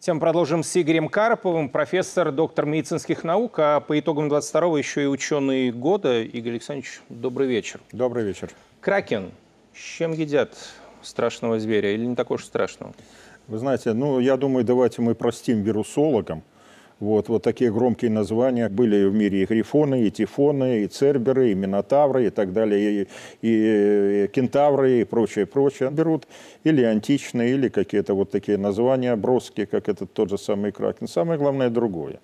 Тем продолжим с Игорем Карповым, профессор, доктор медицинских наук, а по итогам 22-го еще и ученый года. Игорь Александрович, добрый вечер. Добрый вечер. Кракен. С чем едят страшного зверя или не такого уж страшного? Вы знаете, ну, я думаю, давайте мы простим вирусологам. Вот, вот такие громкие названия были в мире и грифоны, и тифоны, и церберы, и минотавры, и так далее, и, и, и кентавры, и прочее, прочее. Берут или античные, или какие-то вот такие названия броские, как этот тот же самый кракен. Самое главное другое.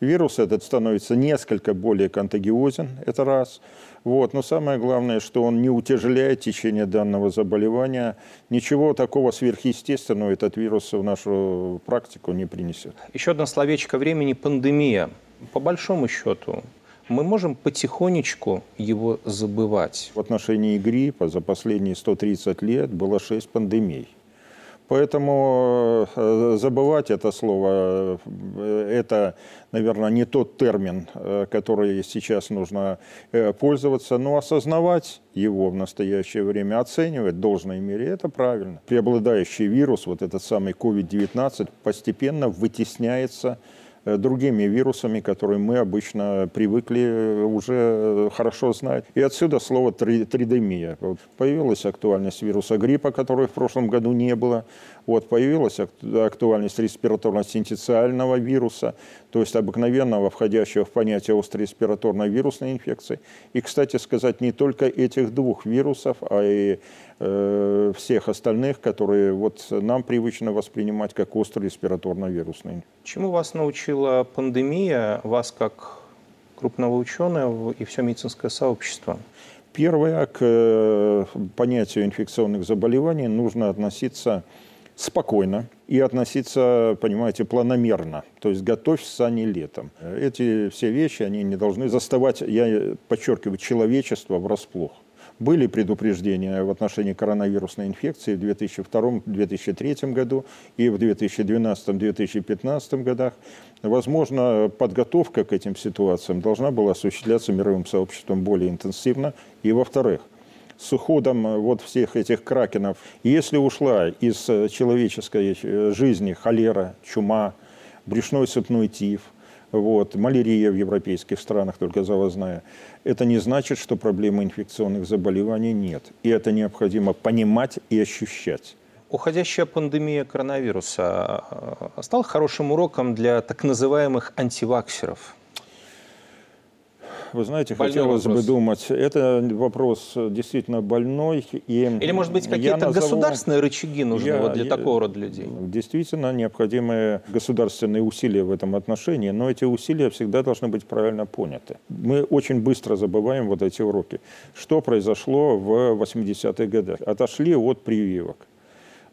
Вирус этот становится несколько более контагиозен, это раз. Вот. Но самое главное, что он не утяжеляет течение данного заболевания. Ничего такого сверхъестественного этот вирус в нашу практику не принесет. Еще одно словечко времени – пандемия. По большому счету, мы можем потихонечку его забывать. В отношении гриппа за последние 130 лет было 6 пандемий. Поэтому э, забывать это слово, э, это, наверное, не тот термин, э, который сейчас нужно пользоваться, но осознавать его в настоящее время, оценивать в должной мере, это правильно. Преобладающий вирус, вот этот самый COVID-19, постепенно вытесняется другими вирусами, которые мы обычно привыкли э, уже э, хорошо знать. И отсюда слово тридемия. Вот появилась актуальность вируса гриппа, которой в прошлом году не было. Вот появилась актуальность респираторно-синтециального вируса, то есть обыкновенного, входящего в понятие острой респираторной вирусной инфекции. И, кстати сказать, не только этих двух вирусов, а и э, всех остальных, которые вот нам привычно воспринимать как острый респираторно-вирусный. Чему вас научила пандемия, вас как крупного ученого и все медицинское сообщество? Первое, к э, понятию инфекционных заболеваний нужно относиться спокойно и относиться, понимаете, планомерно. То есть готовься, а не летом. Эти все вещи, они не должны заставать, я подчеркиваю, человечество врасплох. Были предупреждения в отношении коронавирусной инфекции в 2002-2003 году и в 2012-2015 годах. Возможно, подготовка к этим ситуациям должна была осуществляться мировым сообществом более интенсивно. И, во-вторых, с уходом вот всех этих кракенов, если ушла из человеческой э, жизни холера, чума, брюшной сыпной тиф, вот, малярия в европейских странах только завозная, это не значит, что проблемы инфекционных заболеваний нет. И это необходимо понимать и ощущать. Уходящая пандемия коронавируса стала хорошим уроком для так называемых антиваксеров – вы знаете, больной хотелось вопрос. бы думать, это вопрос действительно больной. И Или, может быть, какие-то назову, государственные рычаги нужны я, вот для я, такого рода людей? Действительно, необходимы государственные усилия в этом отношении, но эти усилия всегда должны быть правильно поняты. Мы очень быстро забываем вот эти уроки. Что произошло в 80-х годах? Отошли от прививок.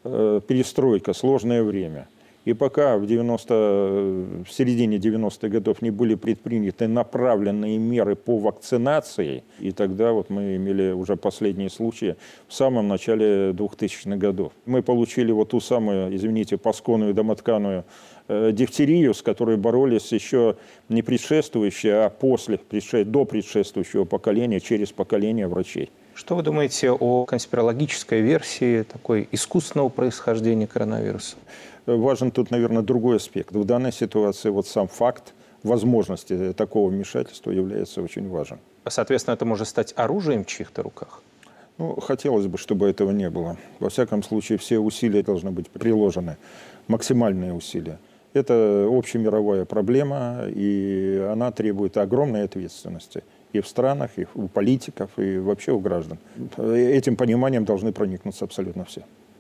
Э, перестройка, сложное время – и пока в, 90, в середине 90-х годов не были предприняты направленные меры по вакцинации, и тогда вот мы имели уже последние случаи в самом начале 2000-х годов. Мы получили вот ту самую, извините, пасконную домотканую э, дифтерию, с которой боролись еще не предшествующие, а после, до предшествующего поколения, через поколение врачей. Что вы думаете о конспирологической версии такой искусственного происхождения коронавируса? Важен тут, наверное, другой аспект. В данной ситуации вот сам факт возможности такого вмешательства является очень важен. Соответственно, это может стать оружием в чьих-то руках? Ну, хотелось бы, чтобы этого не было. Во всяком случае, все усилия должны быть приложены, максимальные усилия. Это общемировая проблема, и она требует огромной ответственности и в странах, и у политиков, и вообще у граждан. Этим пониманием должны проникнуться абсолютно все.